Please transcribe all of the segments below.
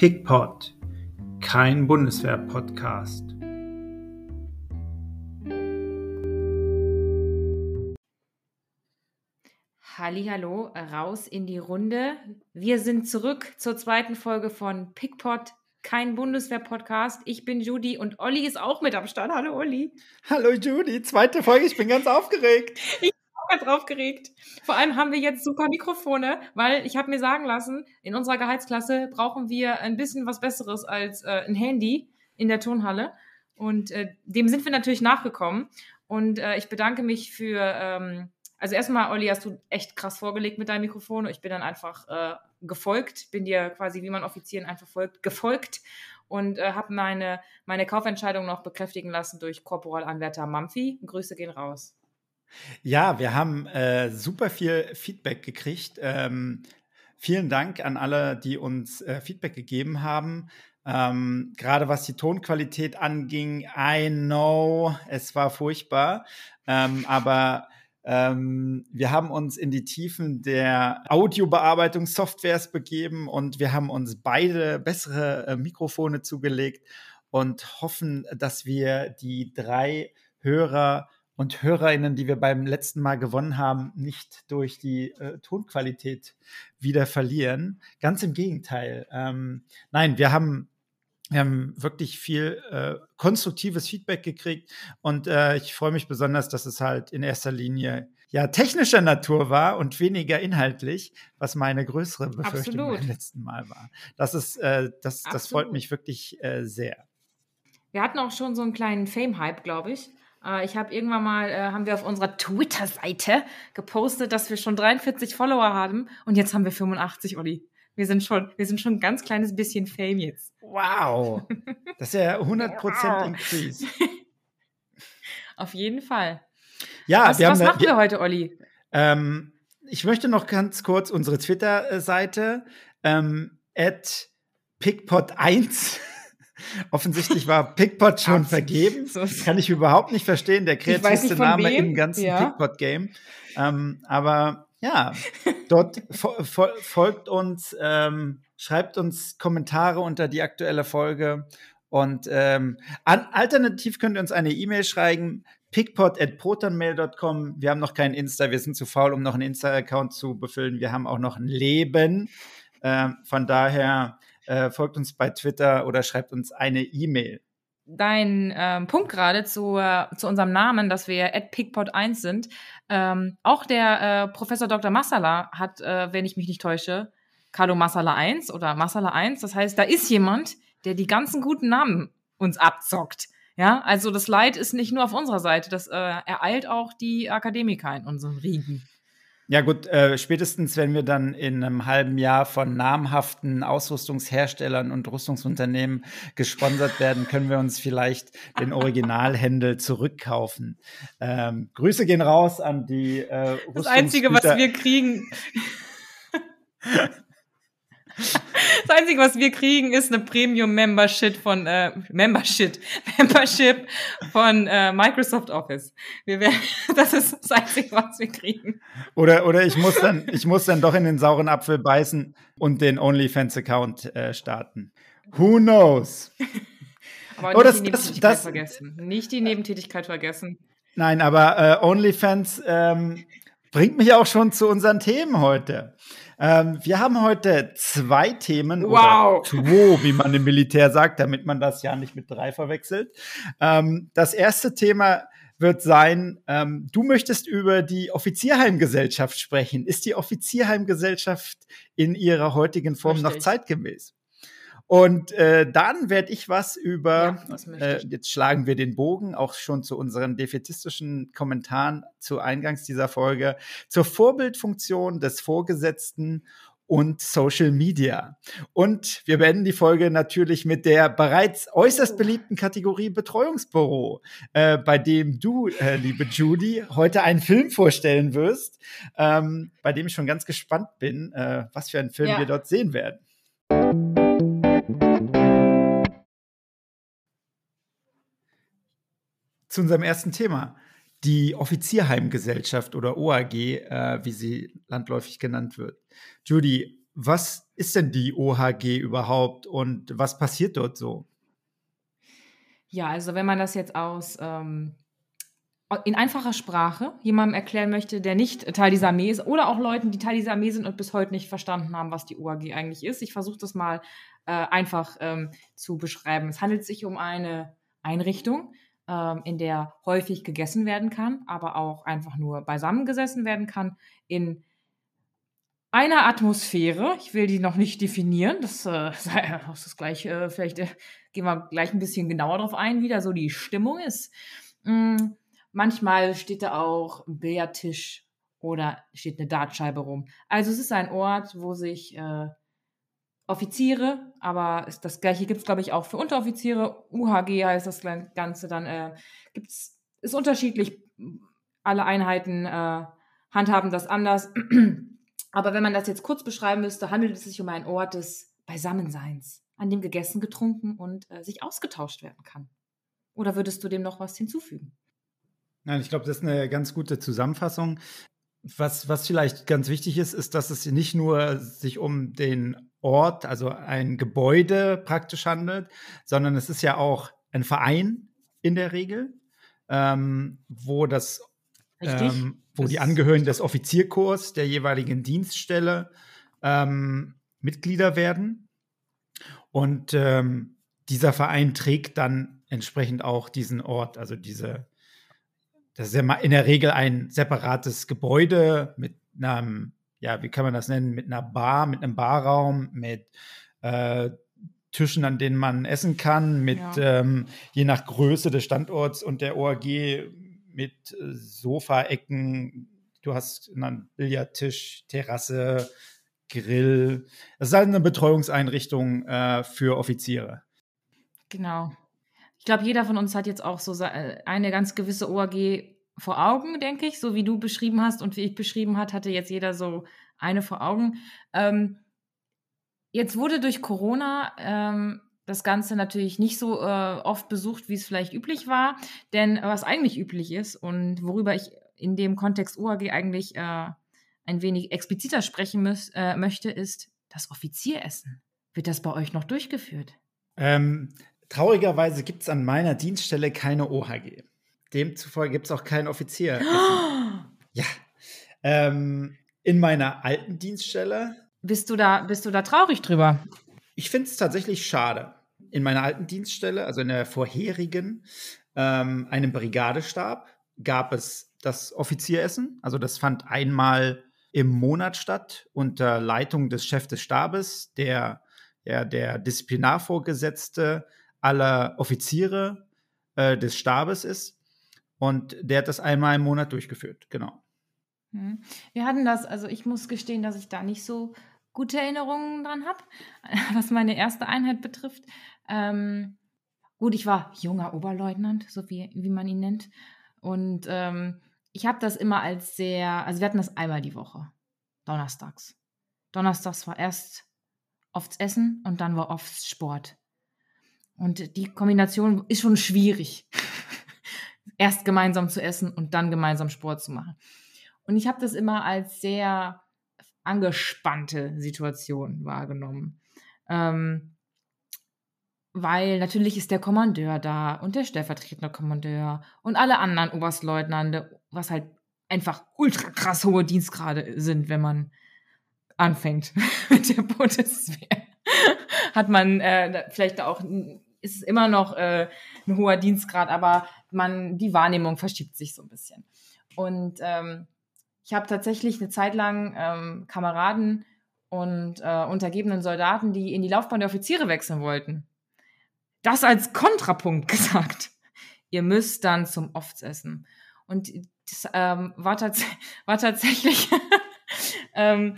PICPOD, kein Bundeswehr-Podcast. Hallo, raus in die Runde. Wir sind zurück zur zweiten Folge von PICPOD, kein Bundeswehr-Podcast. Ich bin Judy und Olli ist auch mit am Start. Hallo Olli. Hallo Judy, zweite Folge, ich bin ganz aufgeregt. Ich ganz aufgeregt. Vor allem haben wir jetzt super Mikrofone, weil ich habe mir sagen lassen, in unserer Gehaltsklasse brauchen wir ein bisschen was Besseres als äh, ein Handy in der Turnhalle. Und äh, dem sind wir natürlich nachgekommen. Und äh, ich bedanke mich für, ähm, also erstmal, Olli, hast du echt krass vorgelegt mit deinem Mikrofon. Ich bin dann einfach äh, gefolgt, bin dir quasi, wie man Offizieren einfach folgt, gefolgt und äh, habe meine, meine Kaufentscheidung noch bekräftigen lassen durch Korporalanwärter Mampfi. Grüße gehen raus. Ja, wir haben äh, super viel Feedback gekriegt. Ähm, vielen Dank an alle, die uns äh, Feedback gegeben haben. Ähm, Gerade was die Tonqualität anging, I know, es war furchtbar. Ähm, aber ähm, wir haben uns in die Tiefen der Audiobearbeitungssoftwares begeben und wir haben uns beide bessere äh, Mikrofone zugelegt und hoffen, dass wir die drei Hörer und HörerInnen, die wir beim letzten Mal gewonnen haben, nicht durch die äh, Tonqualität wieder verlieren. Ganz im Gegenteil. Ähm, nein, wir haben, wir haben wirklich viel äh, konstruktives Feedback gekriegt und äh, ich freue mich besonders, dass es halt in erster Linie ja technischer Natur war und weniger inhaltlich, was meine größere Befürchtung Absolut. beim letzten Mal war. Das ist, äh, das, das freut mich wirklich äh, sehr. Wir hatten auch schon so einen kleinen Fame-Hype, glaube ich. Äh, ich habe irgendwann mal, äh, haben wir auf unserer Twitter-Seite gepostet, dass wir schon 43 Follower haben und jetzt haben wir 85, Olli. Wir sind schon, wir sind schon ein ganz kleines bisschen Fame jetzt. Wow. Das ist ja 100% wow. Increase. auf jeden Fall. Ja, was, wir was haben, machen wir heute, Olli? Ähm, ich möchte noch ganz kurz unsere Twitter-Seite ähm, at pickpot1 Offensichtlich war Pickpot schon vergeben. Das kann ich überhaupt nicht verstehen. Der kreativste Name wem. im ganzen ja. Pickpot-Game. Ähm, aber ja, dort fo fo folgt uns, ähm, schreibt uns Kommentare unter die aktuelle Folge. Und ähm, alternativ könnt ihr uns eine E-Mail schreiben, pickpot.protonmail.com. Wir haben noch keinen Insta, wir sind zu faul, um noch einen Insta-Account zu befüllen. Wir haben auch noch ein Leben. Ähm, von daher äh, folgt uns bei Twitter oder schreibt uns eine E-Mail. Dein ähm, Punkt gerade zu, äh, zu unserem Namen, dass wir at PickPod1 sind. Ähm, auch der äh, Professor Dr. Massala hat, äh, wenn ich mich nicht täusche, Carlo Massala 1 oder Massala 1. Das heißt, da ist jemand, der die ganzen guten Namen uns abzockt. Ja, also das Leid ist nicht nur auf unserer Seite, das äh, ereilt auch die Akademiker in unseren Riegen. Ja gut, äh, spätestens wenn wir dann in einem halben Jahr von namhaften Ausrüstungsherstellern und Rüstungsunternehmen gesponsert werden, können wir uns vielleicht den Originalhändel zurückkaufen. Ähm, Grüße gehen raus an die äh, Das Einzige, was wir kriegen. Das Einzige, was wir kriegen, ist eine Premium-Membership von äh, Membership, Membership von äh, Microsoft Office. Wir werden, das ist das Einzige, was wir kriegen. Oder, oder ich muss dann, ich muss dann doch in den sauren Apfel beißen und den OnlyFans-Account äh, starten. Who knows? Aber oh, nicht das, die Nebentätigkeit das, vergessen. Nicht die Nebentätigkeit vergessen. Nein, aber äh, OnlyFans ähm, bringt mich auch schon zu unseren Themen heute. Ähm, wir haben heute zwei Themen. Wow. zwei, wie man im Militär sagt, damit man das ja nicht mit drei verwechselt. Ähm, das erste Thema wird sein, ähm, du möchtest über die Offizierheimgesellschaft sprechen. Ist die Offizierheimgesellschaft in ihrer heutigen Form Richtig. noch zeitgemäß? Und äh, dann werde ich was über, ja, äh, jetzt schlagen wir den Bogen auch schon zu unseren defetistischen Kommentaren zu Eingangs dieser Folge, zur Vorbildfunktion des Vorgesetzten und Social Media. Und wir beenden die Folge natürlich mit der bereits äußerst beliebten Kategorie Betreuungsbüro, äh, bei dem du, äh, liebe Judy, heute einen Film vorstellen wirst, ähm, bei dem ich schon ganz gespannt bin, äh, was für einen Film ja. wir dort sehen werden. Zu unserem ersten Thema. Die Offizierheimgesellschaft oder OAG, äh, wie sie landläufig genannt wird. Judy, was ist denn die OHG überhaupt und was passiert dort so? Ja, also wenn man das jetzt aus ähm, in einfacher Sprache jemandem erklären möchte, der nicht Teil dieser Armee ist, oder auch Leuten, die Teil dieser Armee sind und bis heute nicht verstanden haben, was die OAG eigentlich ist. Ich versuche das mal äh, einfach ähm, zu beschreiben. Es handelt sich um eine Einrichtung, ähm, in der häufig gegessen werden kann, aber auch einfach nur beisammengesessen werden kann, in einer Atmosphäre. Ich will die noch nicht definieren. Das, äh, das ist gleich, äh, vielleicht äh, gehen wir gleich ein bisschen genauer darauf ein, wie da so die Stimmung ist. Mm, manchmal steht da auch ein Billardtisch oder steht eine Dartscheibe rum. Also es ist ein Ort, wo sich äh, Offiziere, aber ist das gleiche gibt es, glaube ich, auch für Unteroffiziere. UHG heißt das Ganze dann. Äh, gibt's, ist unterschiedlich. Alle Einheiten äh, handhaben das anders. aber wenn man das jetzt kurz beschreiben müsste, handelt es sich um einen Ort des Beisammenseins, an dem gegessen, getrunken und äh, sich ausgetauscht werden kann. Oder würdest du dem noch was hinzufügen? Nein, ich glaube, das ist eine ganz gute Zusammenfassung. Was, was vielleicht ganz wichtig ist, ist, dass es nicht nur sich um den Ort, also ein Gebäude praktisch handelt, sondern es ist ja auch ein Verein in der Regel, ähm, wo das, ähm, wo das die Angehörigen des Offizierkorps der jeweiligen Dienststelle ähm, Mitglieder werden. Und ähm, dieser Verein trägt dann entsprechend auch diesen Ort, also diese, das ist ja in der Regel ein separates Gebäude mit einem ja, wie kann man das nennen, mit einer Bar, mit einem Barraum, mit äh, Tischen, an denen man essen kann, mit ja. ähm, je nach Größe des Standorts und der OAG mit äh, Sofaecken. Du hast einen Billardtisch, Terrasse, Grill. Das ist halt eine Betreuungseinrichtung äh, für Offiziere. Genau. Ich glaube, jeder von uns hat jetzt auch so äh, eine ganz gewisse OAG vor Augen, denke ich, so wie du beschrieben hast und wie ich beschrieben hat, hatte jetzt jeder so eine vor Augen. Ähm, jetzt wurde durch Corona ähm, das Ganze natürlich nicht so äh, oft besucht, wie es vielleicht üblich war, denn was eigentlich üblich ist und worüber ich in dem Kontext OAG eigentlich äh, ein wenig expliziter sprechen müß, äh, möchte, ist das Offizieressen. Wird das bei euch noch durchgeführt? Ähm, traurigerweise gibt es an meiner Dienststelle keine OHG. Demzufolge gibt es auch keinen Offizier. ja. Ähm, in meiner alten Dienststelle. Bist du da, bist du da traurig drüber? Ich finde es tatsächlich schade. In meiner alten Dienststelle, also in der vorherigen, ähm, einem Brigadestab, gab es das Offizieressen. Also das fand einmal im Monat statt unter Leitung des Chefs des Stabes, der ja, der Disziplinarvorgesetzte aller Offiziere äh, des Stabes ist. Und der hat das einmal im Monat durchgeführt, genau. Hm. Wir hatten das, also ich muss gestehen, dass ich da nicht so gute Erinnerungen dran habe, was meine erste Einheit betrifft. Ähm, gut, ich war junger Oberleutnant, so wie, wie man ihn nennt. Und ähm, ich habe das immer als sehr, also wir hatten das einmal die Woche, donnerstags. Donnerstags war erst oft Essen und dann war oft Sport. Und die Kombination ist schon schwierig erst gemeinsam zu essen und dann gemeinsam Sport zu machen. Und ich habe das immer als sehr angespannte Situation wahrgenommen. Ähm, weil natürlich ist der Kommandeur da und der stellvertretende Kommandeur und alle anderen Oberstleutnante, was halt einfach ultra krass hohe Dienstgrade sind, wenn man anfängt mit der Bundeswehr. Hat man äh, vielleicht auch ist es immer noch äh, ein hoher Dienstgrad, aber man, die Wahrnehmung verschiebt sich so ein bisschen. Und ähm, ich habe tatsächlich eine Zeit lang ähm, Kameraden und äh, untergebenen Soldaten, die in die Laufbahn der Offiziere wechseln wollten. Das als Kontrapunkt gesagt. Ihr müsst dann zum Oftsessen. Und das ähm, war, tats war tatsächlich, ähm,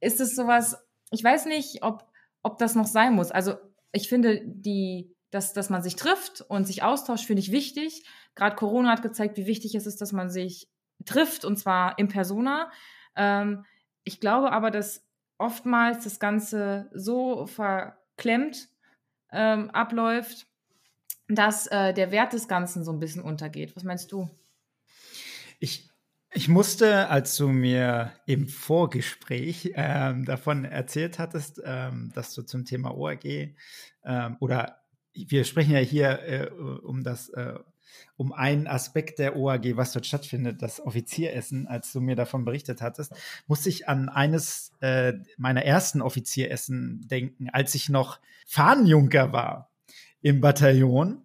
ist es sowas, ich weiß nicht, ob, ob das noch sein muss. Also ich finde die dass, dass man sich trifft und sich austauscht, finde ich wichtig. Gerade Corona hat gezeigt, wie wichtig es ist, dass man sich trifft und zwar in Persona. Ähm, ich glaube aber, dass oftmals das Ganze so verklemmt ähm, abläuft, dass äh, der Wert des Ganzen so ein bisschen untergeht. Was meinst du? Ich, Ich musste, als du mir im Vorgespräch ähm, davon erzählt hattest, ähm, dass du zum Thema ORG ähm, oder wir sprechen ja hier äh, um das äh, um einen Aspekt der OAG, was dort stattfindet, das Offizieressen, als du mir davon berichtet hattest, musste ich an eines äh, meiner ersten Offizieressen denken, als ich noch Fahnenjunker war im Bataillon.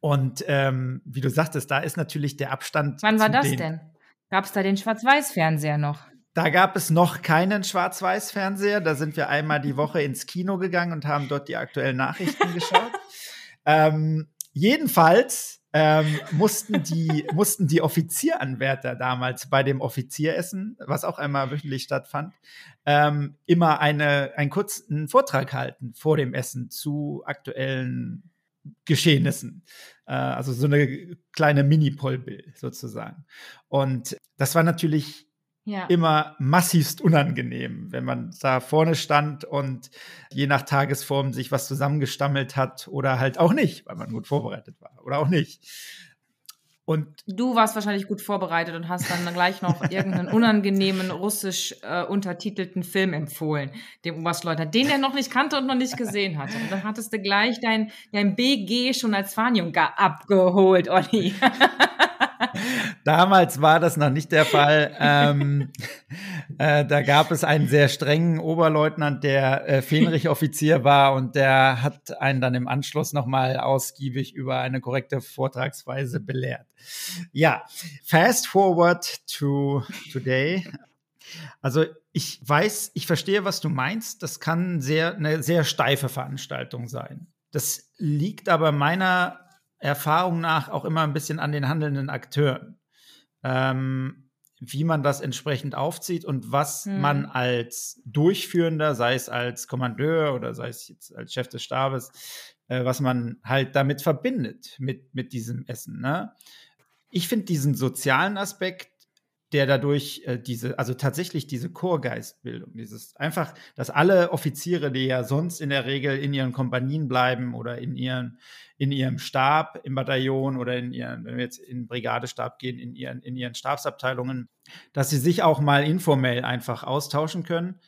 Und ähm, wie du sagtest, da ist natürlich der Abstand. Wann war das denn? Gab es da den Schwarz-Weiß-Fernseher noch? Da gab es noch keinen Schwarz-Weiß-Fernseher. Da sind wir einmal die Woche ins Kino gegangen und haben dort die aktuellen Nachrichten geschaut. ähm, jedenfalls ähm, mussten, die, mussten die Offizieranwärter damals bei dem Offizieressen, was auch einmal wöchentlich stattfand, ähm, immer eine, einen kurzen Vortrag halten vor dem Essen zu aktuellen Geschehnissen. Äh, also so eine kleine Mini-Polbill sozusagen. Und das war natürlich ja. immer massivst unangenehm, wenn man da vorne stand und je nach Tagesform sich was zusammengestammelt hat oder halt auch nicht, weil man gut vorbereitet war oder auch nicht. Und du warst wahrscheinlich gut vorbereitet und hast dann gleich noch irgendeinen unangenehmen russisch äh, untertitelten Film empfohlen, dem Oberstleutnant, den er noch nicht kannte und noch nicht gesehen hatte. Und dann hattest du gleich dein, dein BG schon als Fahnjunker abgeholt, Olli. Damals war das noch nicht der Fall. Ähm, äh, da gab es einen sehr strengen Oberleutnant, der äh, Fähnrich-Offizier war und der hat einen dann im Anschluss nochmal ausgiebig über eine korrekte Vortragsweise belehrt. Ja, fast forward to today. Also ich weiß, ich verstehe, was du meinst. Das kann sehr, eine sehr steife Veranstaltung sein. Das liegt aber meiner Erfahrung nach auch immer ein bisschen an den handelnden Akteuren. Ähm, wie man das entsprechend aufzieht und was hm. man als Durchführender, sei es als Kommandeur oder sei es jetzt als Chef des Stabes, äh, was man halt damit verbindet mit, mit diesem Essen. Ne? Ich finde diesen sozialen Aspekt der dadurch äh, diese, also tatsächlich diese Chorgeistbildung, dieses einfach, dass alle Offiziere, die ja sonst in der Regel in ihren Kompanien bleiben oder in ihren, in ihrem Stab im Bataillon oder in ihren, wenn wir jetzt in Brigadestab gehen, in ihren, in ihren Stabsabteilungen, dass sie sich auch mal informell einfach austauschen können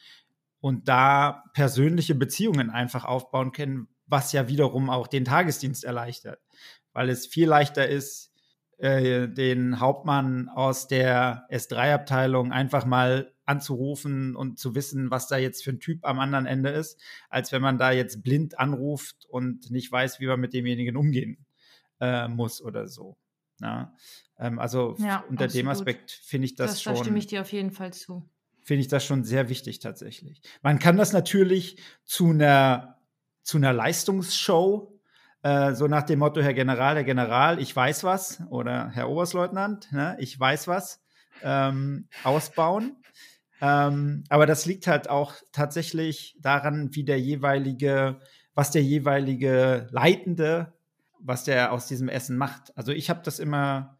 und da persönliche Beziehungen einfach aufbauen können, was ja wiederum auch den Tagesdienst erleichtert, weil es viel leichter ist, äh, den Hauptmann aus der S3-Abteilung einfach mal anzurufen und zu wissen, was da jetzt für ein Typ am anderen Ende ist, als wenn man da jetzt blind anruft und nicht weiß, wie man mit demjenigen umgehen äh, muss oder so. Ja, ähm, also ja, unter absolut. dem Aspekt finde ich das, das schon. Da stimme ich dir auf jeden Fall zu. Finde ich das schon sehr wichtig tatsächlich. Man kann das natürlich zu einer zu einer Leistungsshow äh, so nach dem Motto, Herr General, Herr General, ich weiß was, oder Herr Oberstleutnant, ne, ich weiß was, ähm, ausbauen. Ähm, aber das liegt halt auch tatsächlich daran, wie der jeweilige, was der jeweilige Leitende, was der aus diesem Essen macht. Also ich habe das immer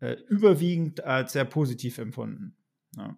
äh, überwiegend als sehr positiv empfunden. Ja.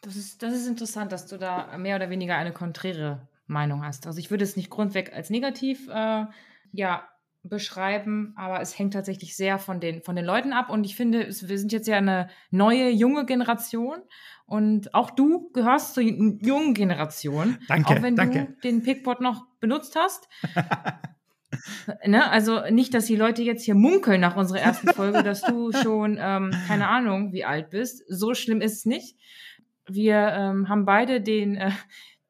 Das ist, das ist interessant, dass du da mehr oder weniger eine konträre Meinung hast. Also ich würde es nicht grundweg als negativ äh, ja, beschreiben, aber es hängt tatsächlich sehr von den, von den Leuten ab. Und ich finde, es, wir sind jetzt ja eine neue, junge Generation. Und auch du gehörst zur jungen Generation. Danke, auch wenn danke. du den Pickpot noch benutzt hast. ne? Also nicht, dass die Leute jetzt hier munkeln nach unserer ersten Folge, dass du schon, ähm, keine Ahnung, wie alt bist. So schlimm ist es nicht. Wir ähm, haben beide den, äh,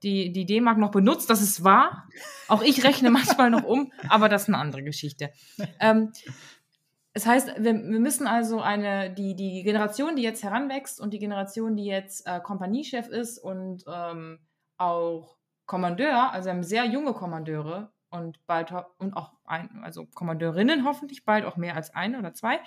die, die D-Mark noch benutzt, das ist wahr. Auch ich rechne manchmal noch um, aber das ist eine andere Geschichte. Ähm, das heißt, wir, wir müssen also eine, die, die Generation, die jetzt heranwächst und die Generation, die jetzt äh, Kompaniechef ist und ähm, auch Kommandeur, also haben sehr junge Kommandeure und bald und auch ein, also Kommandeurinnen hoffentlich, bald auch mehr als eine oder zwei,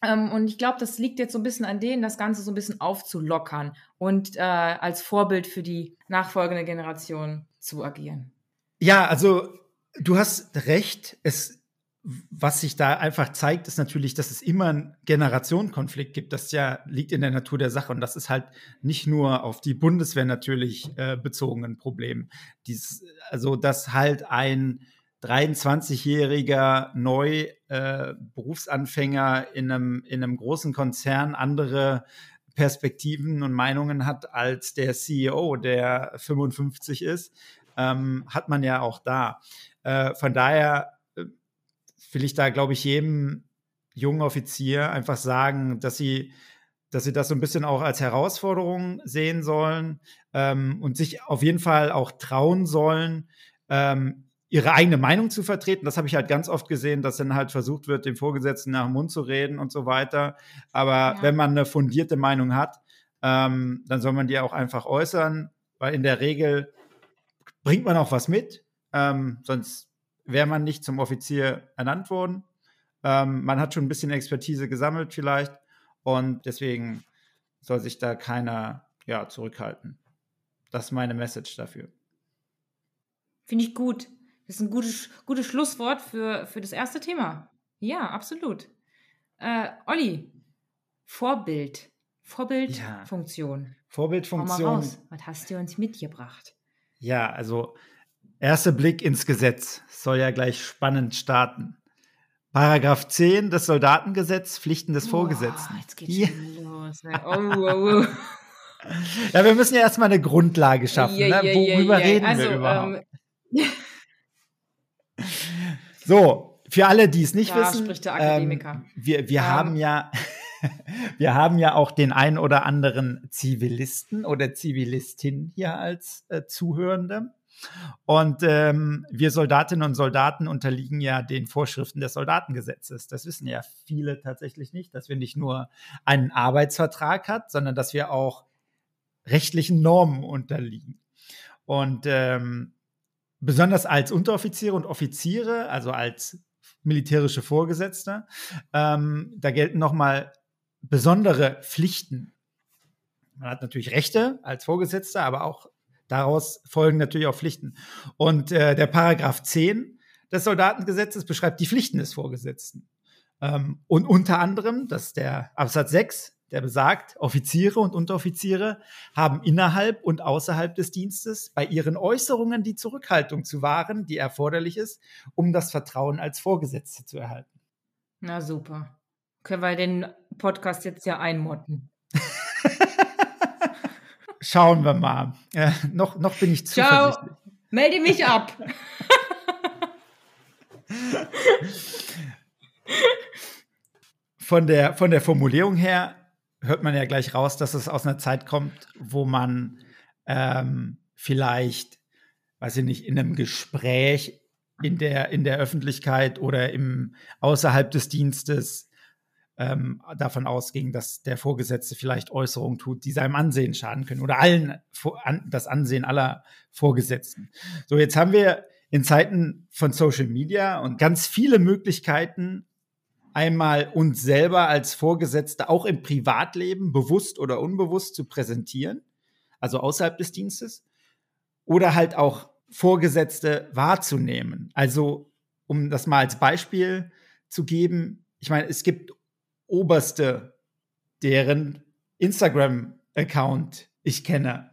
und ich glaube, das liegt jetzt so ein bisschen an denen, das Ganze so ein bisschen aufzulockern und äh, als Vorbild für die nachfolgende Generation zu agieren. Ja, also du hast recht. Es, was sich da einfach zeigt, ist natürlich, dass es immer einen Generationenkonflikt gibt. Das ja liegt in der Natur der Sache und das ist halt nicht nur auf die Bundeswehr natürlich äh, bezogen ein Problem. Dies, also dass halt ein 23-jähriger neu äh, Berufsanfänger in einem, in einem großen Konzern andere Perspektiven und Meinungen hat als der CEO, der 55 ist, ähm, hat man ja auch da. Äh, von daher äh, will ich da, glaube ich, jedem jungen Offizier einfach sagen, dass sie, dass sie das so ein bisschen auch als Herausforderung sehen sollen ähm, und sich auf jeden Fall auch trauen sollen, ähm, ihre eigene Meinung zu vertreten. Das habe ich halt ganz oft gesehen, dass dann halt versucht wird, dem Vorgesetzten nach dem Mund zu reden und so weiter. Aber ja. wenn man eine fundierte Meinung hat, ähm, dann soll man die auch einfach äußern, weil in der Regel bringt man auch was mit, ähm, sonst wäre man nicht zum Offizier ernannt worden. Ähm, man hat schon ein bisschen Expertise gesammelt vielleicht und deswegen soll sich da keiner ja, zurückhalten. Das ist meine Message dafür. Finde ich gut. Das ist ein gutes, gutes Schlusswort für, für das erste Thema. Ja, absolut. Äh, Olli, Vorbild. Vorbildfunktion. Ja. Vorbildfunktion. Was hast du uns mitgebracht? Ja, also erster Blick ins Gesetz soll ja gleich spannend starten. Paragraph 10 des Soldatengesetz, Pflichten des Vorgesetzten. Oh, jetzt geht's ja. los. Ne? Oh, oh, oh. ja, wir müssen ja erstmal eine Grundlage schaffen. Yeah, ne? Worüber reden also, wir überhaupt? Ähm, so, für alle, die es nicht da wissen, spricht der Akademiker. Ähm, wir, wir. Ähm. haben ja wir haben ja auch den ein oder anderen Zivilisten oder Zivilistin hier als äh, Zuhörende. Und ähm, wir Soldatinnen und Soldaten unterliegen ja den Vorschriften des Soldatengesetzes. Das wissen ja viele tatsächlich nicht, dass wir nicht nur einen Arbeitsvertrag hat, sondern dass wir auch rechtlichen Normen unterliegen. Und ähm, besonders als Unteroffiziere und Offiziere, also als militärische Vorgesetzte, ähm, da gelten nochmal besondere Pflichten. Man hat natürlich Rechte als Vorgesetzter, aber auch daraus folgen natürlich auch Pflichten. Und äh, der Paragraph 10 des Soldatengesetzes beschreibt die Pflichten des Vorgesetzten. Ähm, und unter anderem, das ist der Absatz 6, der besagt, Offiziere und Unteroffiziere haben innerhalb und außerhalb des Dienstes bei ihren Äußerungen die Zurückhaltung zu wahren, die erforderlich ist, um das Vertrauen als Vorgesetzte zu erhalten. Na super. Können wir den Podcast jetzt ja einmotten. Schauen wir mal. Äh, noch, noch bin ich zuversichtlich. Ciao. Melde mich ab. von, der, von der Formulierung her hört man ja gleich raus, dass es aus einer Zeit kommt, wo man ähm, vielleicht, weiß ich nicht, in einem Gespräch in der, in der Öffentlichkeit oder im, außerhalb des Dienstes ähm, davon ausging, dass der Vorgesetzte vielleicht Äußerungen tut, die seinem Ansehen schaden können oder allen das Ansehen aller Vorgesetzten. So, jetzt haben wir in Zeiten von Social Media und ganz viele Möglichkeiten, einmal uns selber als Vorgesetzte auch im Privatleben bewusst oder unbewusst zu präsentieren, also außerhalb des Dienstes, oder halt auch Vorgesetzte wahrzunehmen. Also, um das mal als Beispiel zu geben, ich meine, es gibt Oberste, deren Instagram-Account ich kenne.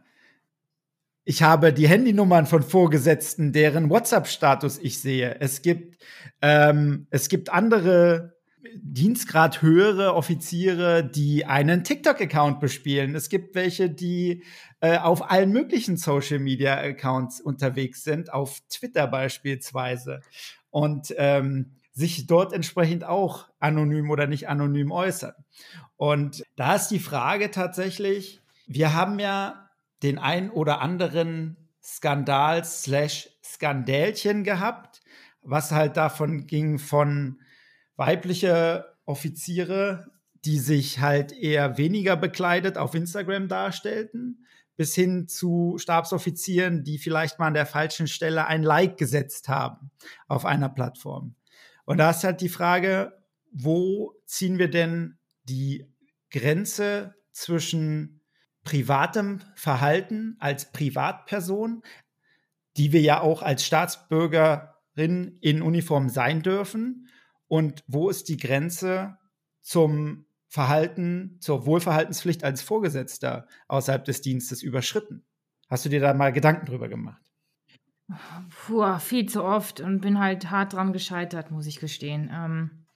Ich habe die Handynummern von Vorgesetzten, deren WhatsApp-Status ich sehe. Es gibt, ähm, es gibt andere Dienstgrad höhere Offiziere, die einen TikTok-Account bespielen. Es gibt welche, die äh, auf allen möglichen Social-Media-Accounts unterwegs sind, auf Twitter beispielsweise. Und ähm, sich dort entsprechend auch anonym oder nicht anonym äußern. Und da ist die Frage tatsächlich, wir haben ja den ein oder anderen Skandal slash Skandälchen gehabt, was halt davon ging von weibliche Offiziere, die sich halt eher weniger bekleidet auf Instagram darstellten, bis hin zu Stabsoffizieren, die vielleicht mal an der falschen Stelle ein Like gesetzt haben auf einer Plattform. Und da ist halt die Frage, wo ziehen wir denn die Grenze zwischen privatem Verhalten als Privatperson, die wir ja auch als Staatsbürgerin in Uniform sein dürfen, und wo ist die Grenze zum Verhalten, zur Wohlverhaltenspflicht als Vorgesetzter außerhalb des Dienstes überschritten? Hast du dir da mal Gedanken drüber gemacht? Puh, viel zu oft und bin halt hart dran gescheitert, muss ich gestehen. Ähm,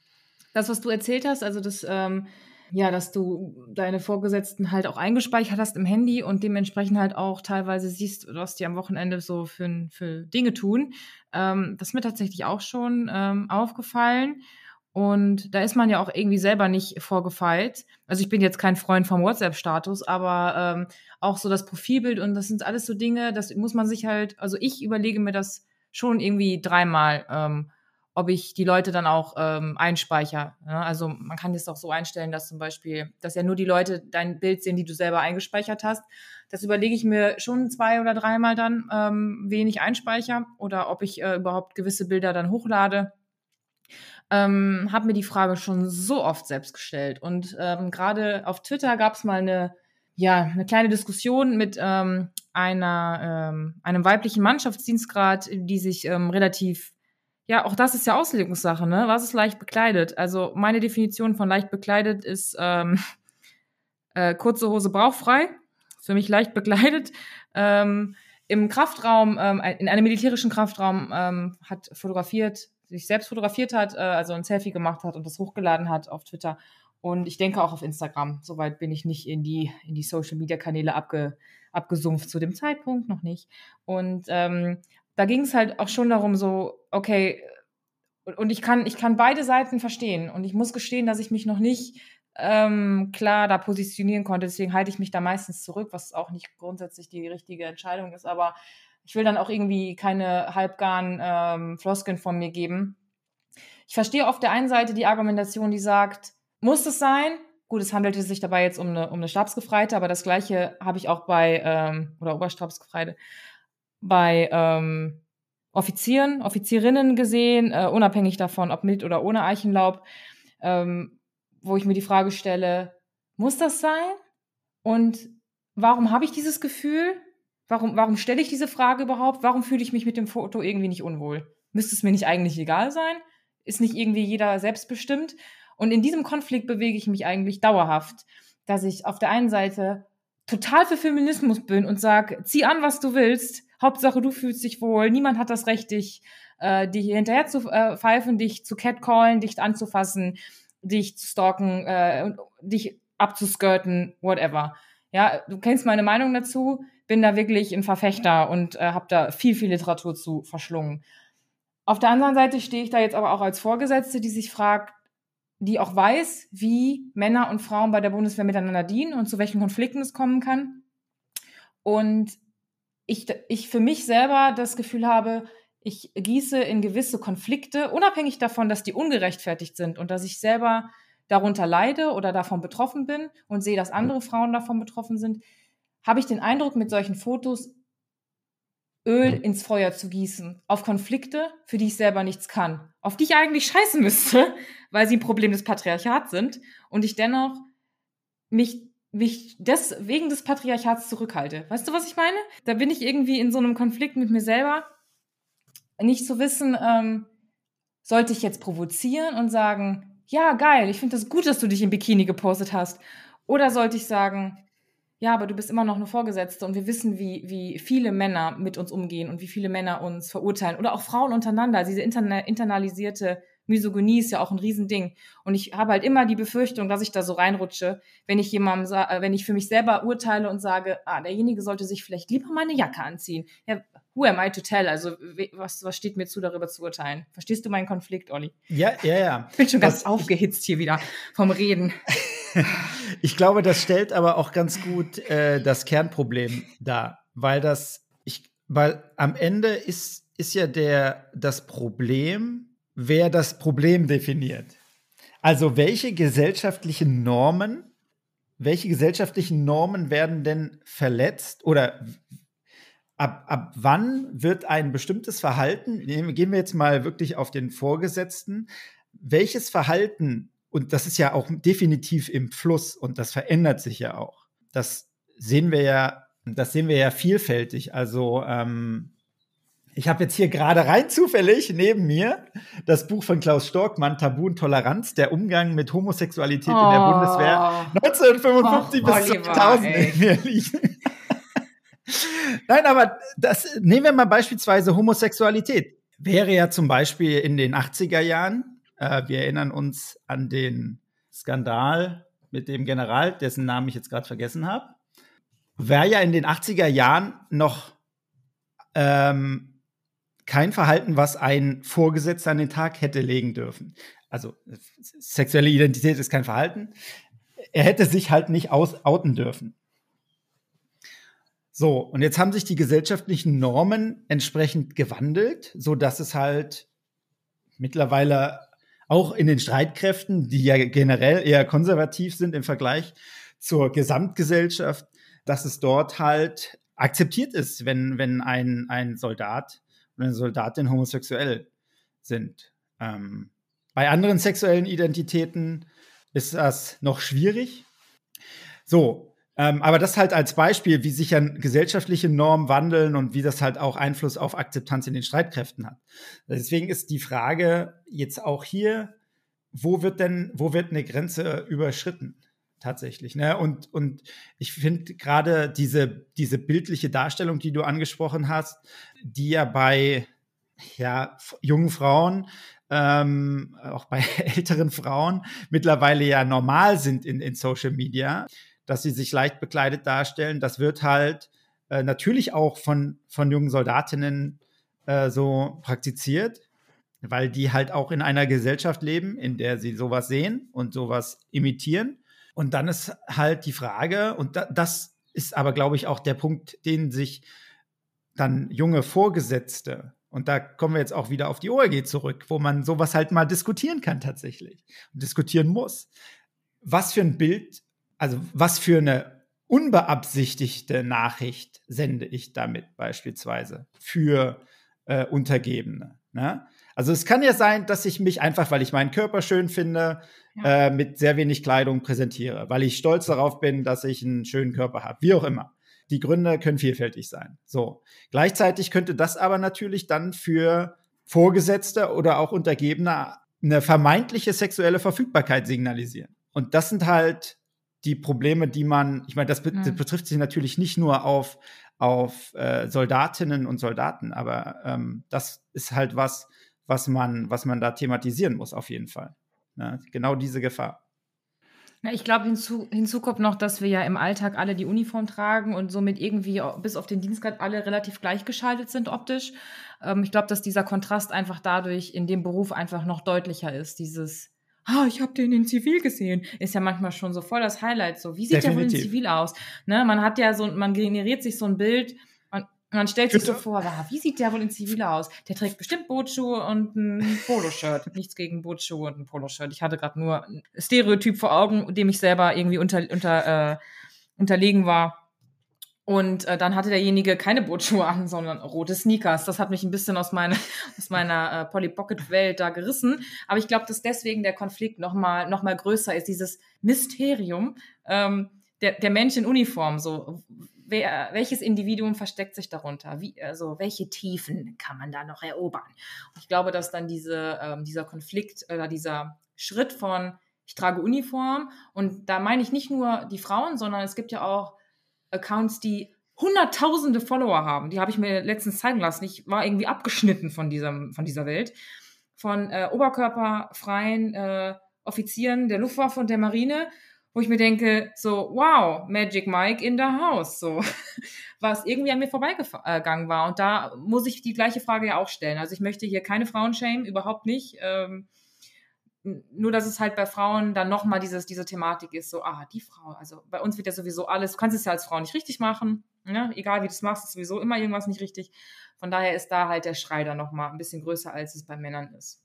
das, was du erzählt hast, also das, ähm, ja, dass du deine Vorgesetzten halt auch eingespeichert hast im Handy und dementsprechend halt auch teilweise siehst, was die am Wochenende so für, für Dinge tun. Ähm, das ist mir tatsächlich auch schon ähm, aufgefallen. Und da ist man ja auch irgendwie selber nicht vorgefeilt. Also ich bin jetzt kein Freund vom WhatsApp-Status, aber ähm, auch so das Profilbild und das sind alles so Dinge, das muss man sich halt, also ich überlege mir das schon irgendwie dreimal, ähm, ob ich die Leute dann auch ähm, einspeichere. Ja, ne? also man kann das auch so einstellen, dass zum Beispiel, dass ja nur die Leute dein Bild sehen, die du selber eingespeichert hast. Das überlege ich mir schon zwei oder dreimal dann, ähm, wen ich einspeichere oder ob ich äh, überhaupt gewisse Bilder dann hochlade ähm, habe mir die Frage schon so oft selbst gestellt. Und ähm, gerade auf Twitter gab es mal eine, ja, eine kleine Diskussion mit ähm, einer, ähm, einem weiblichen Mannschaftsdienstgrad, die sich ähm, relativ, ja, auch das ist ja Auslegungssache, ne? Was ist leicht bekleidet? Also meine Definition von leicht bekleidet ist ähm, äh, kurze Hose bauchfrei. Für mich leicht bekleidet. Ähm, Im Kraftraum, ähm, in einem militärischen Kraftraum ähm, hat fotografiert sich selbst fotografiert hat, äh, also ein Selfie gemacht hat und das hochgeladen hat auf Twitter. Und ich denke auch auf Instagram. Soweit bin ich nicht in die, in die Social Media Kanäle abge, abgesumpft zu dem Zeitpunkt, noch nicht. Und ähm, da ging es halt auch schon darum, so, okay, und ich kann, ich kann beide Seiten verstehen. Und ich muss gestehen, dass ich mich noch nicht ähm, klar da positionieren konnte. Deswegen halte ich mich da meistens zurück, was auch nicht grundsätzlich die richtige Entscheidung ist. Aber ich will dann auch irgendwie keine halbgaren ähm, Floskeln von mir geben. Ich verstehe auf der einen Seite die Argumentation, die sagt, muss es sein? Gut, es handelte sich dabei jetzt um eine, um eine Stabsgefreite, aber das gleiche habe ich auch bei, ähm, oder Oberstabsgefreite, bei ähm, Offizieren, Offizierinnen gesehen, äh, unabhängig davon, ob mit oder ohne Eichenlaub, ähm, wo ich mir die Frage stelle, muss das sein? Und warum habe ich dieses Gefühl? Warum, warum stelle ich diese Frage überhaupt? Warum fühle ich mich mit dem Foto irgendwie nicht unwohl? Müsste es mir nicht eigentlich egal sein? Ist nicht irgendwie jeder selbstbestimmt? Und in diesem Konflikt bewege ich mich eigentlich dauerhaft, dass ich auf der einen Seite total für Feminismus bin und sage, zieh an, was du willst, Hauptsache du fühlst dich wohl, niemand hat das Recht, dich, äh, dich hinterher zu äh, pfeifen, dich zu catcallen, dich anzufassen, dich zu stalken, äh, dich abzuskirten, whatever. Ja, du kennst meine Meinung dazu bin da wirklich ein Verfechter und äh, habe da viel, viel Literatur zu verschlungen. Auf der anderen Seite stehe ich da jetzt aber auch als Vorgesetzte, die sich fragt, die auch weiß, wie Männer und Frauen bei der Bundeswehr miteinander dienen und zu welchen Konflikten es kommen kann. Und ich, ich für mich selber das Gefühl habe, ich gieße in gewisse Konflikte, unabhängig davon, dass die ungerechtfertigt sind und dass ich selber darunter leide oder davon betroffen bin und sehe, dass andere Frauen davon betroffen sind, habe ich den Eindruck, mit solchen Fotos Öl ins Feuer zu gießen, auf Konflikte, für die ich selber nichts kann, auf die ich eigentlich scheißen müsste, weil sie ein Problem des Patriarchats sind und ich dennoch mich, mich des, wegen des Patriarchats zurückhalte. Weißt du, was ich meine? Da bin ich irgendwie in so einem Konflikt mit mir selber, nicht zu wissen, ähm, sollte ich jetzt provozieren und sagen, ja, geil, ich finde das gut, dass du dich im Bikini gepostet hast. Oder sollte ich sagen, ja, aber du bist immer noch eine Vorgesetzte und wir wissen, wie, wie viele Männer mit uns umgehen und wie viele Männer uns verurteilen oder auch Frauen untereinander. Diese interna internalisierte Misogynie ist ja auch ein Riesending. Und ich habe halt immer die Befürchtung, dass ich da so reinrutsche, wenn ich jemandem, äh, wenn ich für mich selber urteile und sage, ah, derjenige sollte sich vielleicht lieber mal eine Jacke anziehen. Ja, who am I to tell? Also, was, was steht mir zu, darüber zu urteilen? Verstehst du meinen Konflikt, Olli? Ja, ja, ja. Ich bin schon ganz aufgehitzt hier wieder vom Reden. ich glaube, das stellt aber auch ganz gut äh, das Kernproblem dar, weil das, ich, weil am Ende ist, ist ja der, das Problem, wer das Problem definiert. Also welche gesellschaftlichen Normen, welche gesellschaftlichen Normen werden denn verletzt oder ab, ab wann wird ein bestimmtes Verhalten, gehen wir jetzt mal wirklich auf den Vorgesetzten, welches Verhalten und das ist ja auch definitiv im Fluss und das verändert sich ja auch. Das sehen wir ja, das sehen wir ja vielfältig. Also ähm, ich habe jetzt hier gerade rein zufällig neben mir das Buch von Klaus Storkmann, Tabu und Toleranz, der Umgang mit Homosexualität oh. in der Bundeswehr 1955 oh, bis Oliver, 2000 in mir liegen. Nein, aber das nehmen wir mal beispielsweise Homosexualität. Wäre ja zum Beispiel in den 80er Jahren, äh, wir erinnern uns an den Skandal mit dem General, dessen Namen ich jetzt gerade vergessen habe, wäre ja in den 80er Jahren noch ähm, kein Verhalten, was ein Vorgesetzter an den Tag hätte legen dürfen. Also sexuelle Identität ist kein Verhalten. Er hätte sich halt nicht aus outen dürfen. So, und jetzt haben sich die gesellschaftlichen Normen entsprechend gewandelt, so dass es halt mittlerweile auch in den Streitkräften, die ja generell eher konservativ sind im Vergleich zur Gesamtgesellschaft, dass es dort halt akzeptiert ist, wenn, wenn ein, ein Soldat oder eine Soldatin homosexuell sind. Ähm, bei anderen sexuellen Identitäten ist das noch schwierig. So, ähm, aber das halt als Beispiel, wie sich ja gesellschaftliche Normen wandeln und wie das halt auch Einfluss auf Akzeptanz in den Streitkräften hat. Deswegen ist die Frage jetzt auch hier, wo wird denn, wo wird eine Grenze überschritten? Tatsächlich. Ne? Und, und ich finde gerade diese, diese bildliche Darstellung, die du angesprochen hast, die ja bei ja, jungen Frauen ähm, auch bei älteren Frauen mittlerweile ja normal sind in, in Social Media, dass sie sich leicht bekleidet darstellen. Das wird halt äh, natürlich auch von, von jungen Soldatinnen äh, so praktiziert, weil die halt auch in einer Gesellschaft leben, in der sie sowas sehen und sowas imitieren. Und dann ist halt die Frage, und da, das ist aber, glaube ich, auch der Punkt, den sich dann junge Vorgesetzte und da kommen wir jetzt auch wieder auf die ORG zurück, wo man sowas halt mal diskutieren kann tatsächlich und diskutieren muss. Was für ein Bild, also was für eine unbeabsichtigte Nachricht sende ich damit beispielsweise für äh, Untergebene. Ne? Also es kann ja sein, dass ich mich einfach, weil ich meinen Körper schön finde, ja. äh, mit sehr wenig Kleidung präsentiere, weil ich stolz darauf bin, dass ich einen schönen Körper habe, wie auch immer. Die Gründe können vielfältig sein. So. Gleichzeitig könnte das aber natürlich dann für Vorgesetzte oder auch Untergebene eine vermeintliche sexuelle Verfügbarkeit signalisieren. Und das sind halt die Probleme, die man, ich meine, das, be mhm. das betrifft sich natürlich nicht nur auf, auf äh, Soldatinnen und Soldaten, aber ähm, das ist halt was, was man, was man da thematisieren muss, auf jeden Fall. Ja, genau diese Gefahr. Na, ich glaube, hinzu, hinzu kommt noch, dass wir ja im Alltag alle die Uniform tragen und somit irgendwie bis auf den Dienstgrad alle relativ gleichgeschaltet sind optisch. Ähm, ich glaube, dass dieser Kontrast einfach dadurch in dem Beruf einfach noch deutlicher ist. Dieses, ah, ich habe den in Zivil gesehen, ist ja manchmal schon so voll das Highlight. So, wie sieht Definitiv. der wohl in Zivil aus? Ne, man hat ja so, man generiert sich so ein Bild, man stellt sich so vor, wie sieht der wohl in Zivil aus? Der trägt bestimmt Bootschuhe und ein Poloshirt. Nichts gegen Bootschuhe und ein Poloshirt. Ich hatte gerade nur ein Stereotyp vor Augen, dem ich selber irgendwie unter, unter, äh, unterlegen war. Und äh, dann hatte derjenige keine Bootschuhe an, sondern rote Sneakers. Das hat mich ein bisschen aus, meine, aus meiner äh, Polly Pocket Welt da gerissen. Aber ich glaube, dass deswegen der Konflikt noch mal, noch mal größer ist. Dieses Mysterium ähm, der, der Mensch in Uniform. So, wer, welches Individuum versteckt sich darunter? Wie, also welche Tiefen kann man da noch erobern? Und ich glaube, dass dann diese, ähm, dieser Konflikt oder dieser Schritt von ich trage Uniform und da meine ich nicht nur die Frauen, sondern es gibt ja auch Accounts, die hunderttausende Follower haben. Die habe ich mir letztens zeigen lassen. Ich war irgendwie abgeschnitten von, diesem, von dieser Welt. Von äh, oberkörperfreien äh, Offizieren der Luftwaffe und der Marine wo ich mir denke, so, wow, Magic Mike in the house, so, was irgendwie an mir vorbeigegangen war. Und da muss ich die gleiche Frage ja auch stellen. Also ich möchte hier keine Frauen shame, überhaupt nicht. Ähm, nur, dass es halt bei Frauen dann nochmal diese Thematik ist, so, ah, die Frau, also bei uns wird ja sowieso alles, du kannst es ja als Frau nicht richtig machen, ne? egal wie du es machst, ist sowieso immer irgendwas nicht richtig. Von daher ist da halt der Schrei dann nochmal ein bisschen größer, als es bei Männern ist.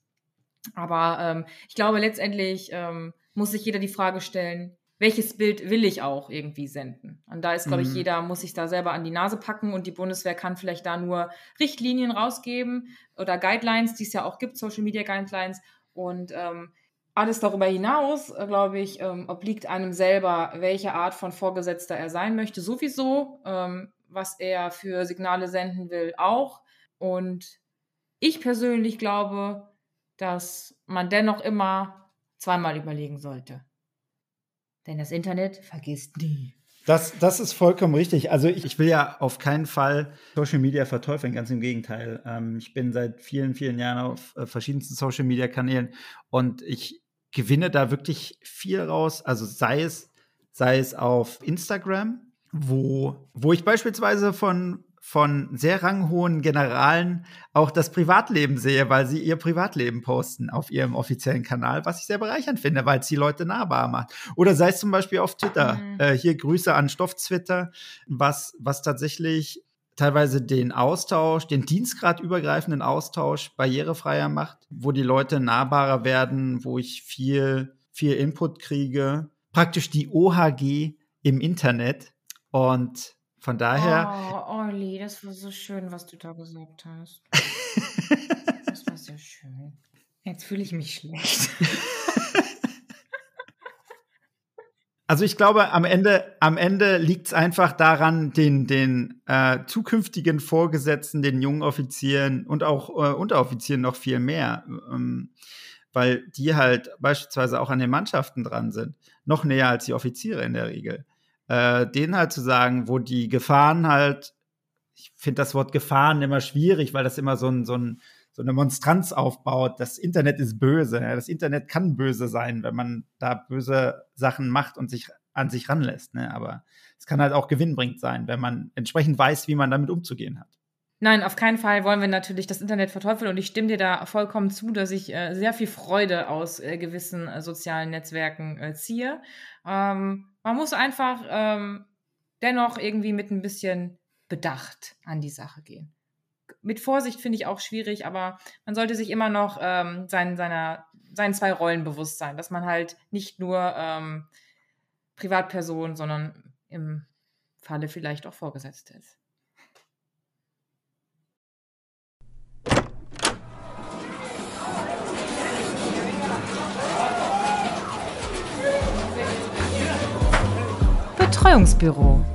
Aber ähm, ich glaube, letztendlich ähm, muss sich jeder die Frage stellen, welches Bild will ich auch irgendwie senden? Und da ist, glaube ich, mhm. jeder muss sich da selber an die Nase packen und die Bundeswehr kann vielleicht da nur Richtlinien rausgeben oder Guidelines, die es ja auch gibt, Social Media Guidelines. Und ähm, alles darüber hinaus, glaube ich, ähm, obliegt einem selber, welche Art von Vorgesetzter er sein möchte, sowieso, ähm, was er für Signale senden will, auch. Und ich persönlich glaube, dass man dennoch immer zweimal überlegen sollte. Denn das Internet vergisst nie. Das, das ist vollkommen richtig. Also ich, ich will ja auf keinen Fall Social Media verteufeln, ganz im Gegenteil. Ähm, ich bin seit vielen, vielen Jahren auf äh, verschiedensten Social Media Kanälen und ich gewinne da wirklich viel raus. Also sei es, sei es auf Instagram, wo, wo ich beispielsweise von von sehr ranghohen Generalen auch das Privatleben sehe, weil sie ihr Privatleben posten auf ihrem offiziellen Kanal, was ich sehr bereichernd finde, weil es die Leute nahbar macht. Oder sei es zum Beispiel auf Twitter. Mhm. Äh, hier Grüße an Stofftwitter, was, was tatsächlich teilweise den Austausch, den dienstgradübergreifenden Austausch barrierefreier macht, wo die Leute nahbarer werden, wo ich viel, viel Input kriege. Praktisch die OHG im Internet. Und von daher. Oh, Olli, das war so schön, was du da gesagt hast. das war sehr schön. Jetzt fühle ich mich schlecht. Also ich glaube, am Ende, am Ende liegt es einfach daran, den, den äh, zukünftigen Vorgesetzten, den jungen Offizieren und auch äh, Unteroffizieren noch viel mehr, ähm, weil die halt beispielsweise auch an den Mannschaften dran sind, noch näher als die Offiziere in der Regel äh, denen halt zu sagen, wo die Gefahren halt, ich finde das Wort Gefahren immer schwierig, weil das immer so, ein, so, ein, so eine Monstranz aufbaut. Das Internet ist böse. Ja? Das Internet kann böse sein, wenn man da böse Sachen macht und sich an sich ranlässt. Ne? Aber es kann halt auch gewinnbringend sein, wenn man entsprechend weiß, wie man damit umzugehen hat. Nein, auf keinen Fall wollen wir natürlich das Internet verteufeln und ich stimme dir da vollkommen zu, dass ich äh, sehr viel Freude aus äh, gewissen äh, sozialen Netzwerken äh, ziehe. Ähm, man muss einfach ähm, dennoch irgendwie mit ein bisschen Bedacht an die Sache gehen. Mit Vorsicht finde ich auch schwierig, aber man sollte sich immer noch ähm, sein, seiner, seinen zwei Rollen bewusst sein, dass man halt nicht nur ähm, Privatperson, sondern im Falle vielleicht auch Vorgesetzte ist. Betreuungsbüro.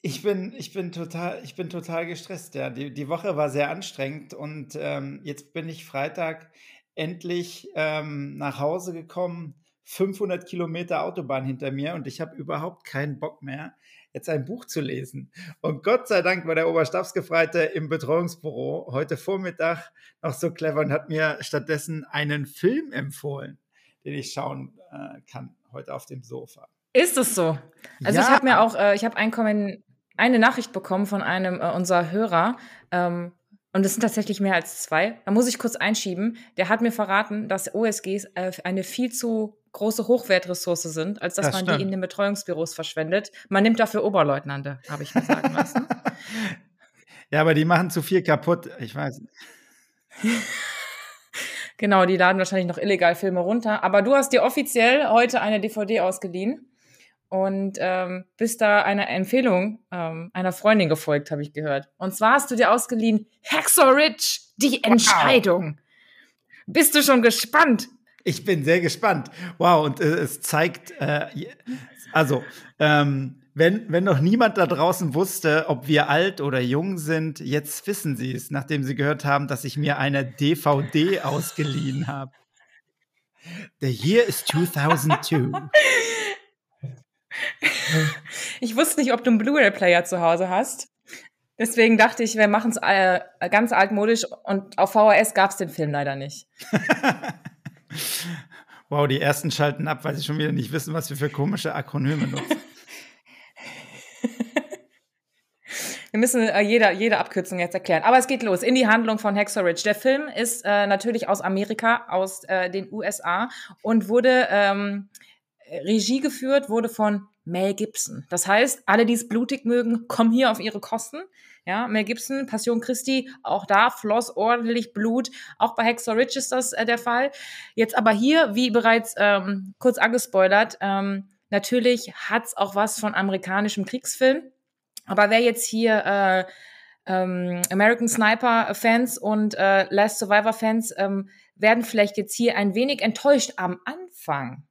Ich bin, ich bin total, ich bin total gestresst. Ja, die, die Woche war sehr anstrengend und ähm, jetzt bin ich Freitag endlich ähm, nach Hause gekommen. 500 Kilometer Autobahn hinter mir und ich habe überhaupt keinen Bock mehr, jetzt ein Buch zu lesen. Und Gott sei Dank war der Oberstabsgefreite im Betreuungsbüro heute Vormittag noch so clever und hat mir stattdessen einen Film empfohlen den ich schauen äh, kann heute auf dem Sofa. Ist es so? Also ja. ich habe mir auch, äh, ich habe ein eine Nachricht bekommen von einem äh, unserer Hörer. Ähm, und es sind tatsächlich mehr als zwei. Da muss ich kurz einschieben. Der hat mir verraten, dass OSGs äh, eine viel zu große Hochwertressource sind, als dass das man stimmt. die in den Betreuungsbüros verschwendet. Man nimmt dafür Oberleutnante, habe ich mir sagen lassen. ja, aber die machen zu viel kaputt. Ich weiß. Genau, die laden wahrscheinlich noch illegal Filme runter. Aber du hast dir offiziell heute eine DVD ausgeliehen und ähm, bist da einer Empfehlung ähm, einer Freundin gefolgt, habe ich gehört. Und zwar hast du dir ausgeliehen Hacksaw Ridge, die Entscheidung. Wow. Bist du schon gespannt? Ich bin sehr gespannt. Wow, und äh, es zeigt, äh, also ähm, wenn, wenn noch niemand da draußen wusste, ob wir alt oder jung sind, jetzt wissen sie es, nachdem sie gehört haben, dass ich mir eine DVD ausgeliehen habe. The year is 2002. Ich wusste nicht, ob du einen Blu-ray-Player zu Hause hast. Deswegen dachte ich, wir machen es äh, ganz altmodisch und auf VHS gab es den Film leider nicht. wow, die ersten schalten ab, weil sie schon wieder nicht wissen, was wir für komische Akronyme nutzen. Wir müssen äh, jede, jede Abkürzung jetzt erklären. Aber es geht los in die Handlung von Hexer Ridge. Der Film ist äh, natürlich aus Amerika, aus äh, den USA und wurde ähm, Regie geführt, wurde von Mel Gibson. Das heißt, alle, die es blutig mögen, kommen hier auf ihre Kosten. Ja, Mel Gibson, Passion Christi, auch da floss ordentlich Blut. Auch bei Hexer Ridge ist das äh, der Fall. Jetzt aber hier, wie bereits ähm, kurz angespoilert, ähm, natürlich hat's auch was von amerikanischem Kriegsfilm. Aber wer jetzt hier äh, ähm, American Sniper Fans und äh, Last Survivor Fans ähm, werden vielleicht jetzt hier ein wenig enttäuscht am Anfang.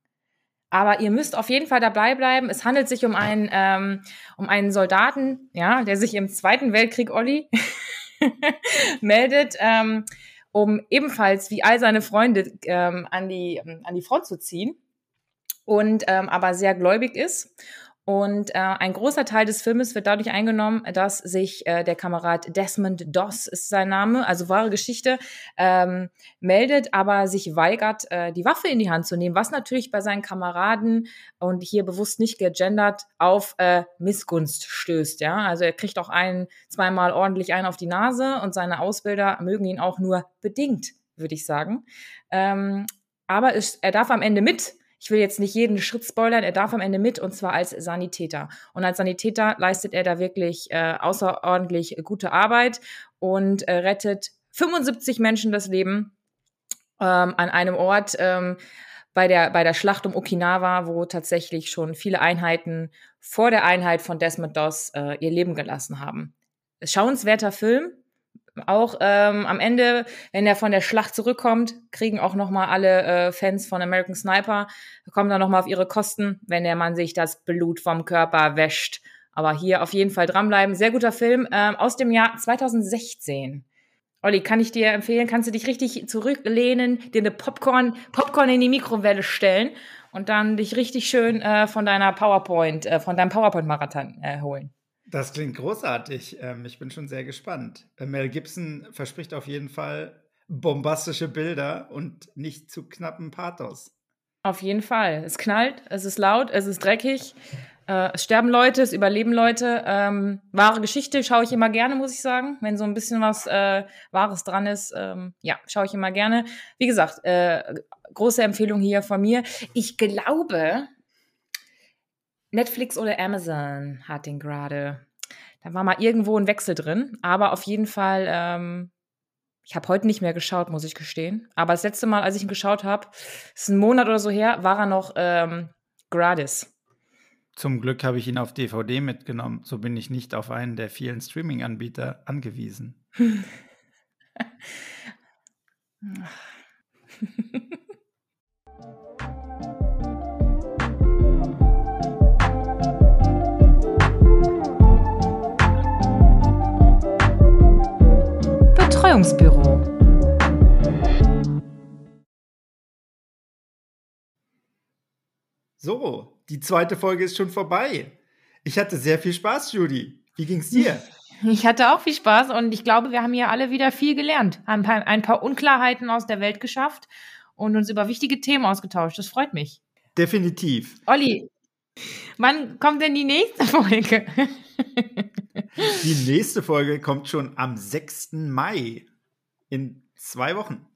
Aber ihr müsst auf jeden Fall dabei bleiben. Es handelt sich um einen, ähm, um einen Soldaten, ja, der sich im Zweiten Weltkrieg, Olli, meldet, ähm, um ebenfalls wie all seine Freunde ähm, an, die, an die Front zu ziehen. und ähm, aber sehr gläubig ist. Und äh, ein großer Teil des Filmes wird dadurch eingenommen, dass sich äh, der Kamerad Desmond Doss ist sein Name, also wahre Geschichte, ähm, meldet, aber sich weigert, äh, die Waffe in die Hand zu nehmen, was natürlich bei seinen Kameraden und hier bewusst nicht gegendert auf äh, Missgunst stößt. Ja, also er kriegt auch einen zweimal ordentlich einen auf die Nase und seine Ausbilder mögen ihn auch nur bedingt, würde ich sagen. Ähm, aber es, er darf am Ende mit ich will jetzt nicht jeden Schritt spoilern, er darf am Ende mit und zwar als Sanitäter. Und als Sanitäter leistet er da wirklich äh, außerordentlich gute Arbeit und äh, rettet 75 Menschen das Leben ähm, an einem Ort ähm, bei, der, bei der Schlacht um Okinawa, wo tatsächlich schon viele Einheiten vor der Einheit von Desmond Doss äh, ihr Leben gelassen haben. Schauenswerter Film, auch ähm, am Ende, wenn er von der Schlacht zurückkommt, kriegen auch noch mal alle äh, Fans von American Sniper kommen dann noch mal auf ihre Kosten, wenn der Mann sich das Blut vom Körper wäscht. Aber hier auf jeden Fall dranbleiben. Sehr guter Film ähm, aus dem Jahr 2016. Olli, kann ich dir empfehlen, kannst du dich richtig zurücklehnen, dir eine Popcorn, Popcorn in die Mikrowelle stellen und dann dich richtig schön äh, von deiner PowerPoint, äh, von deinem PowerPoint-Marathon äh, holen. Das klingt großartig. Ähm, ich bin schon sehr gespannt. Äh, Mel Gibson verspricht auf jeden Fall bombastische Bilder und nicht zu knappen Pathos. Auf jeden Fall. Es knallt, es ist laut, es ist dreckig, äh, es sterben Leute, es überleben Leute. Ähm, wahre Geschichte schaue ich immer gerne, muss ich sagen. Wenn so ein bisschen was äh, Wahres dran ist, ähm, ja, schaue ich immer gerne. Wie gesagt, äh, große Empfehlung hier von mir. Ich glaube, Netflix oder Amazon hat den gerade. Da war mal irgendwo ein Wechsel drin, aber auf jeden Fall, ähm, ich habe heute nicht mehr geschaut, muss ich gestehen. Aber das letzte Mal, als ich ihn geschaut habe, ist ein Monat oder so her, war er noch ähm, gratis. Zum Glück habe ich ihn auf DVD mitgenommen. So bin ich nicht auf einen der vielen Streaming-Anbieter angewiesen. Betreuungsbüro. So, die zweite Folge ist schon vorbei. Ich hatte sehr viel Spaß, Judy. Wie ging's dir? Ich hatte auch viel Spaß und ich glaube, wir haben hier alle wieder viel gelernt, haben ein paar Unklarheiten aus der Welt geschafft und uns über wichtige Themen ausgetauscht. Das freut mich. Definitiv. Olli, wann kommt denn die nächste Folge? Die nächste Folge kommt schon am 6. Mai. In zwei Wochen.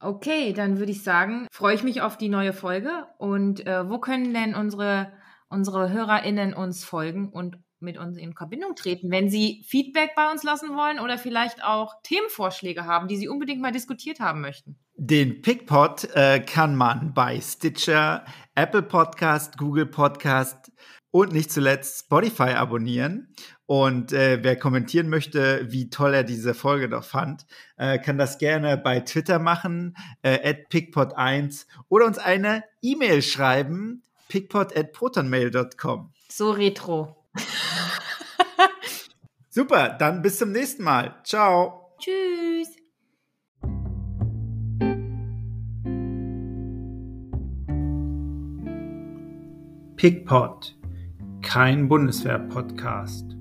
Okay, dann würde ich sagen, freue ich mich auf die neue Folge. Und äh, wo können denn unsere, unsere HörerInnen uns folgen und mit uns in Verbindung treten, wenn sie Feedback bei uns lassen wollen oder vielleicht auch Themenvorschläge haben, die sie unbedingt mal diskutiert haben möchten? Den Pickpot äh, kann man bei Stitcher, Apple Podcast, Google Podcast und nicht zuletzt Spotify abonnieren. Und äh, wer kommentieren möchte, wie toll er diese Folge doch fand, äh, kann das gerne bei Twitter machen, äh, pickpot1 oder uns eine E-Mail schreiben, pickpot at protonmail.com. So retro. Super, dann bis zum nächsten Mal. Ciao. Tschüss. Pickpot kein Bundeswehr-Podcast.